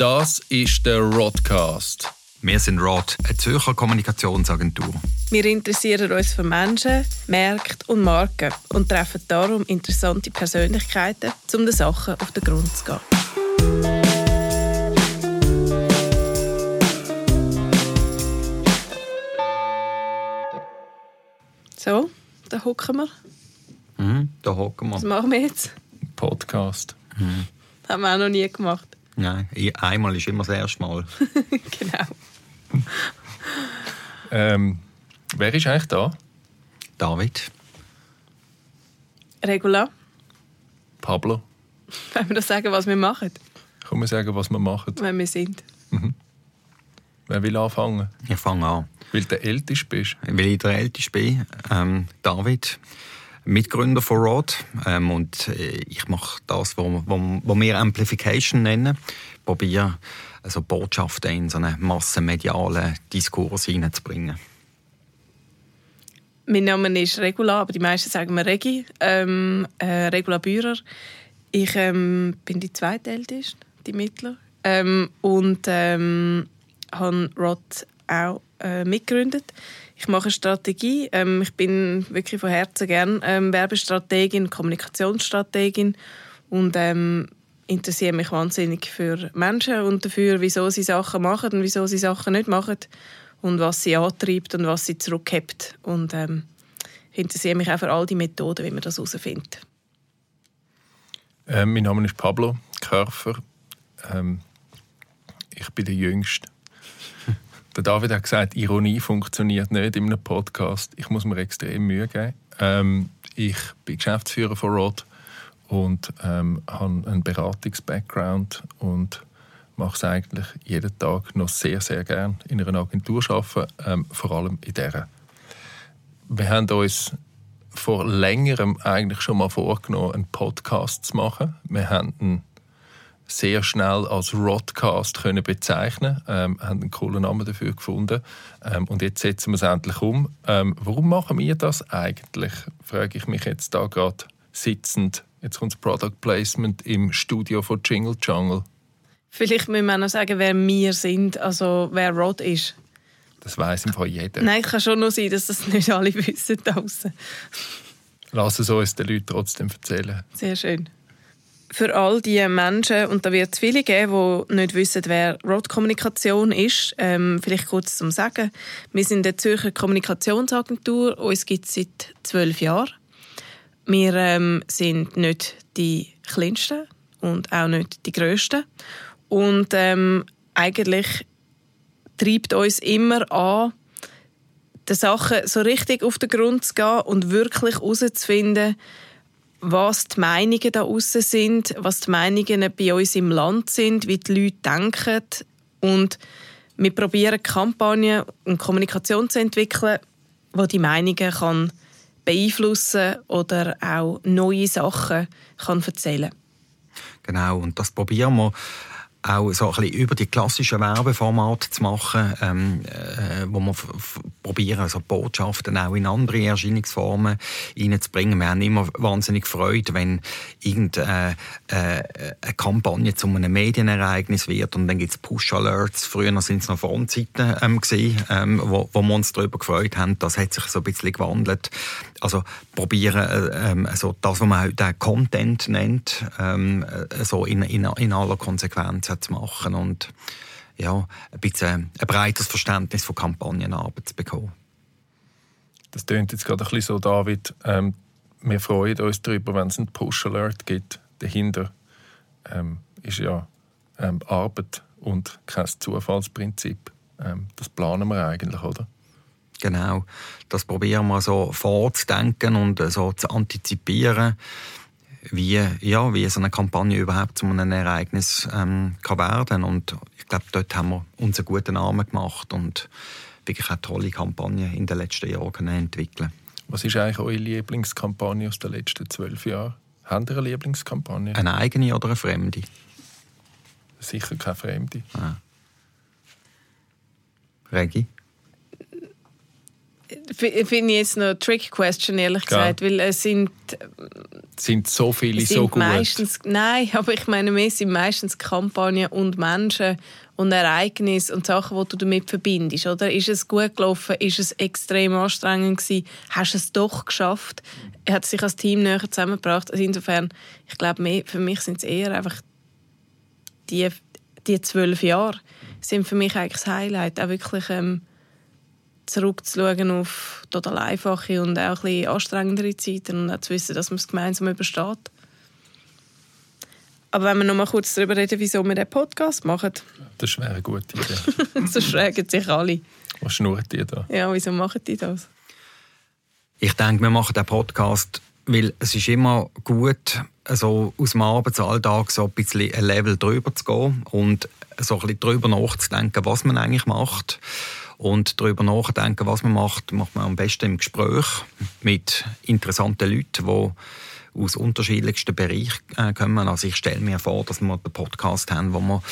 Das ist der Rodcast. Wir sind Rod, eine Zürcher Kommunikationsagentur. Wir interessieren uns für Menschen, Märkte und Marken und treffen darum interessante Persönlichkeiten, um den Sachen auf den Grund zu gehen. So, da hocken wir. Mhm, da hocken Was wir. machen wir jetzt? Podcast. Das haben wir auch noch nie gemacht. Nein, einmal ist immer das erste Mal. genau. Ähm, wer ist eigentlich da? David. Regula, Pablo. wollen wir doch sagen, was wir machen, Komm, wir sagen, was wir machen. wenn wir sind? Wer will anfangen? Ich fange an. Weil du der Älteste bist. Weil ich der Älteste bin, ähm, David, Mitgründer von Rod. Ähm, und äh, ich mache das, was wir Amplification nennen. Probiere also Botschaften in so einen massenmedialen Diskurs hineinzubringen. Mein Name ist Regula, aber die meisten sagen mir Regi. Ähm, äh, Regula Bührer. Ich ähm, bin die zweitälteste, die Mittler. Ähm, und ähm, habe Rod auch äh, mitgegründet. Ich mache Strategie. Ähm, ich bin wirklich von Herzen gern ähm, Werbestrategin, Kommunikationsstrategin und ähm, interessiere mich wahnsinnig für Menschen und dafür, wieso sie Sachen machen und wieso sie Sachen nicht machen und was sie antreibt und was sie zurückhebt. Und ähm, ich interessiere mich auch für all die Methoden, wie man das herausfindet. Ähm, mein Name ist Pablo Körfer. Ähm, ich bin der Jüngste. Der David hat gesagt, Ironie funktioniert nicht in einem Podcast. Ich muss mir extrem Mühe geben. Ähm, ich bin Geschäftsführer von Rod und ähm, habe einen Beratungs-Background und mache es eigentlich jeden Tag noch sehr, sehr gern in einer Agentur arbeiten, ähm, vor allem in dieser. Wir haben uns vor längerem eigentlich schon mal vorgenommen, einen Podcast zu machen. Wir haben ihn sehr schnell als Rodcast können bezeichnen, ähm, haben einen coolen Namen dafür gefunden ähm, und jetzt setzen wir es endlich um. Ähm, warum machen wir das eigentlich? Frage ich mich jetzt da gerade sitzend. Jetzt kommt das Product Placement im Studio von Jingle Jungle. Vielleicht müssen wir noch sagen, wer wir sind, also wer Rod ist. Das weiß im Fall jeder. Nein, kann schon noch sein, dass das nicht alle wissen da draussen. Lass es uns den Leuten trotzdem erzählen. Sehr schön. Für all die Menschen, und da wird es viele geben, die nicht wissen, wer Rot-Kommunikation ist, ähm, vielleicht kurz zum Sagen. Wir sind eine Zürcher Kommunikationsagentur, uns gibt es seit zwölf Jahren. Wir ähm, sind nicht die kleinsten und auch nicht die grössten. Und ähm, eigentlich treibt uns immer an, den Sachen so richtig auf den Grund zu gehen und wirklich herauszufinden, was die Meinungen da außen sind, was die Meinungen bei uns im Land sind, wie die Leute denken. Und wir probieren Kampagnen und Kommunikation zu entwickeln, die die Meinungen kann beeinflussen oder auch neue Sachen kann erzählen Genau, und das probieren wir auch so ein bisschen über die klassischen Werbeformate zu machen, ähm, äh, wo wir probieren, also Botschaften auch in andere Erscheinungsformen reinzubringen. Wir haben immer wahnsinnig Freude, wenn irgendeine äh, äh, eine Kampagne zu einem Medienereignis wird und dann gibt es Push-Alerts. Früher sind es noch Frontseiten ähm, gewesen, ähm, wo, wo wir uns darüber gefreut haben. Das hat sich so ein bisschen gewandelt. Also probieren, äh, ähm, also das, was man heute Content nennt, ähm, äh, so in, in, in aller Konsequenz zu machen und ja, ein bisschen ein breites Verständnis von Kampagnenarbeit zu bekommen. Das klingt jetzt gerade ein bisschen so, David. Ähm, wir freuen uns darüber, wenn es einen Push-Alert gibt. Dahinter ähm, ist ja ähm, Arbeit und kein Zufallsprinzip. Ähm, das planen wir eigentlich, oder? Genau, das probieren wir so vorzudenken und äh, so zu antizipieren, wie, ja, wie so eine Kampagne überhaupt zu einem Ereignis ähm, kann werden Und ich glaube, dort haben wir uns einen guten Namen gemacht und wirklich eine tolle Kampagne in den letzten Jahren können entwickeln Was ist eigentlich eure Lieblingskampagne aus den letzten zwölf Jahren? Habt ihr eine Lieblingskampagne? Eine eigene oder eine fremde? Sicher keine Fremde. Regi? Finde ich jetzt noch eine Trick-Question, ehrlich gesagt, weil es sind... sind so viele sind so gut? Meistens, nein, aber ich meine, wir sind meistens Kampagnen und Menschen und Ereignisse und Sachen, die du damit verbindest. Oder? Ist es gut gelaufen? Ist es extrem anstrengend gewesen? Hast du es doch geschafft? Hat sich als Team näher zusammengebracht? Also insofern, ich glaube, für mich sind es eher einfach die, die zwölf Jahre sind für mich eigentlich das Highlight. Auch wirklich ähm, zurückzuschauen auf total einfache und auch ein bisschen anstrengendere Zeiten und auch zu wissen, dass man es gemeinsam übersteht. Aber wenn wir noch mal kurz darüber reden, wieso wir den Podcast machen. Das wäre eine gute Idee. so fragen sich alle. Was schnurrt die da? Ja, wieso machen die das? Ich denke, wir machen den Podcast, weil es ist immer gut, also aus dem Arbeitsalltag so ein bisschen ein Level drüber zu gehen und so ein bisschen drüber nachzudenken, was man eigentlich macht. Und darüber nachdenken, was man macht, macht man am besten im Gespräch mit interessanten Leuten, die aus unterschiedlichsten Bereichen äh, kommen. Also ich stelle mir vor, dass wir einen Podcast haben, wo wir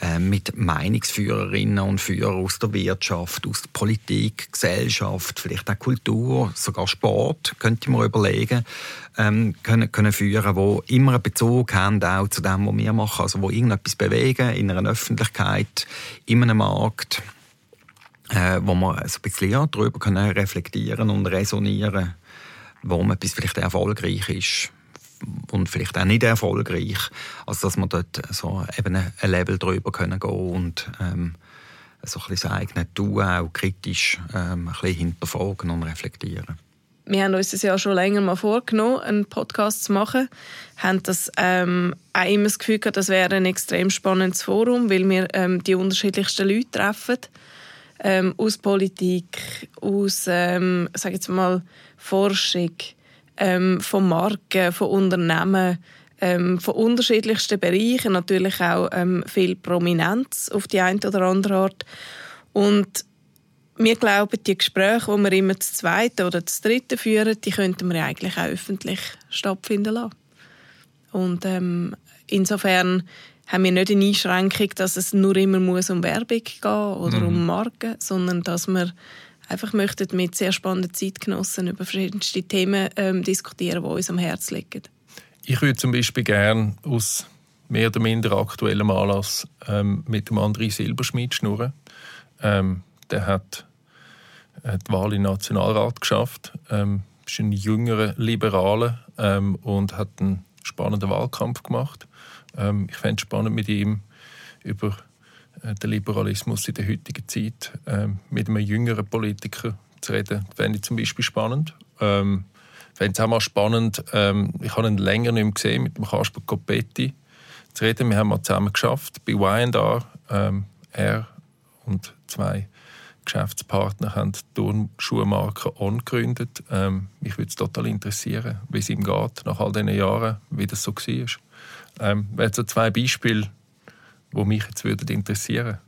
äh, mit Meinungsführerinnen und Führern aus der Wirtschaft, aus der Politik, Gesellschaft, vielleicht auch Kultur, sogar Sport, könnte man überlegen, ähm, können, können führen, wo immer einen Bezug haben auch zu dem, was wir machen, also wo irgendetwas bewegen in einer Öffentlichkeit, in einem Markt, äh, wo wir so ein bisschen ja, darüber können reflektieren und resonieren warum etwas vielleicht erfolgreich ist und vielleicht auch nicht erfolgreich. Also dass man dort so eben ein Level drüber können gehen und ähm, so ein bisschen das eigene Tun auch kritisch ähm, ein bisschen hinterfragen und reflektieren. Wir haben uns das ja schon länger mal vorgenommen, einen Podcast zu machen. Wir haben das ähm, auch immer das Gefühl gehabt, das wäre ein extrem spannendes Forum, weil wir ähm, die unterschiedlichsten Leute treffen. Ähm, aus Politik, aus, ähm, sag jetzt mal, Forschung, ähm, von Marken, von Unternehmen, ähm, von unterschiedlichsten Bereichen, natürlich auch ähm, viel Prominenz auf die eine oder andere Art. Und wir glauben, die Gespräche, die wir immer zu zweiten oder zu dritten führen, die könnten wir eigentlich auch öffentlich stattfinden lassen. Und ähm, insofern haben wir nicht eine Einschränkung, dass es nur immer muss um Werbung geht oder mhm. um Marken, sondern dass wir einfach möchten mit sehr spannenden Zeitgenossen über verschiedenste Themen ähm, diskutieren, die uns am Herzen liegen. Ich würde zum Beispiel gerne aus mehr oder minder aktuellem Anlass ähm, mit dem André Silberschmidt schnurren. Ähm, der hat äh, die Wahl im Nationalrat geschafft, ähm, ist ein jüngerer Liberaler ähm, und hat einen spannenden Wahlkampf gemacht. Ähm, ich fände es spannend, mit ihm über äh, den Liberalismus in der heutigen Zeit äh, mit einem jüngeren Politiker zu reden, fände ich zum Beispiel spannend. Ähm, fände es auch mal spannend, ähm, ich habe ihn länger nicht mehr gesehen, mit dem Kasper Copetti zu reden. Wir haben mal zusammen geschafft bei Y&R. Ähm, er und zwei Geschäftspartner haben die Turnschuhmarke On gegründet. Ähm, mich würde es total interessieren, wie es ihm geht nach all diesen Jahren, wie das so war. Ähm, wären so zwei Beispiele, die mich jetzt würden interessieren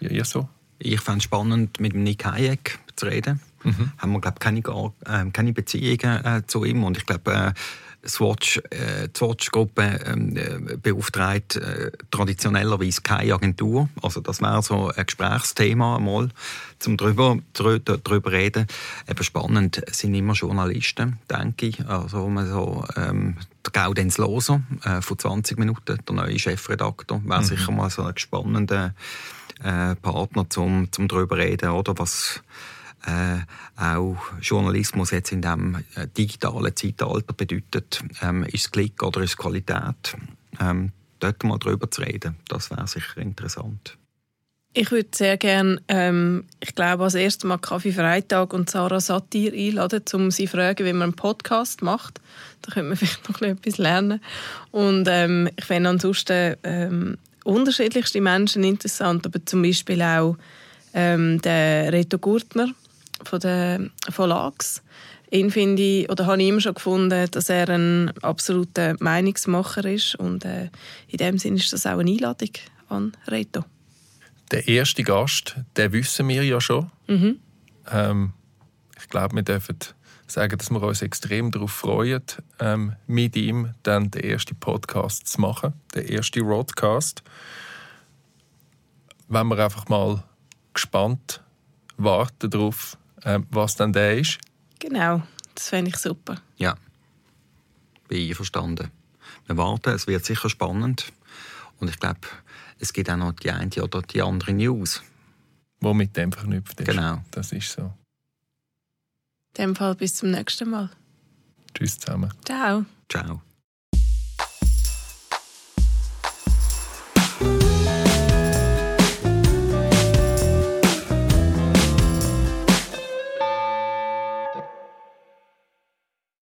Ja, ihr so? Ich fände es spannend, mit Nick Hayek zu reden. Mhm. Haben wir, glaube keine, äh, keine Beziehungen äh, zu ihm. Und ich glaube, äh, Swatch, äh, die Swatch-Gruppe ähm, äh, beauftragt äh, traditionellerweise keine Agentur. Also das wäre so ein Gesprächsthema mal, zum drüber drüber reden. Eben spannend sind immer Journalisten, denke ich. Also man so ähm, Gaudenz Loser äh, von 20 Minuten, der neue Chefredakteur, wäre mhm. sicher mal so ein spannender äh, Partner zum zum drüber reden, oder was äh, auch Journalismus jetzt in dem äh, digitalen Zeitalter bedeutet. Ähm, ist es Klick oder ist es Qualität? Ähm, dort mal drüber zu reden, das wäre sicher interessant. Ich würde sehr gerne, ähm, ich glaube, als erstes Mal Kaffee Freitag und Sarah Satir einladen, um sie zu fragen, wie man einen Podcast macht. Da könnte man vielleicht noch etwas lernen. Und ähm, ich finde ansonsten ähm, unterschiedlichste Menschen interessant, aber zum Beispiel auch ähm, der Reto Gurtner, von der von Lax. Ihn finde ich, oder habe ich immer schon gefunden, dass er ein absoluter Meinungsmacher ist und äh, in dem Sinne ist das auch eine Einladung an Reto. Der erste Gast, den wissen wir ja schon. Mhm. Ähm, ich glaube, wir dürfen sagen, dass wir uns extrem darauf freuen, ähm, mit ihm dann den ersten Podcast zu machen, den ersten Roadcast. Wenn wir einfach mal gespannt warten darauf, was dann der ist? Genau, das fände ich super. Ja, bin einverstanden. Wir warten, es wird sicher spannend. Und ich glaube, es gibt auch noch die eine oder die andere News. Wo mit dem verknüpft ist. Genau. Das ist so. In dem Fall bis zum nächsten Mal. Tschüss zusammen. Ciao. Ciao.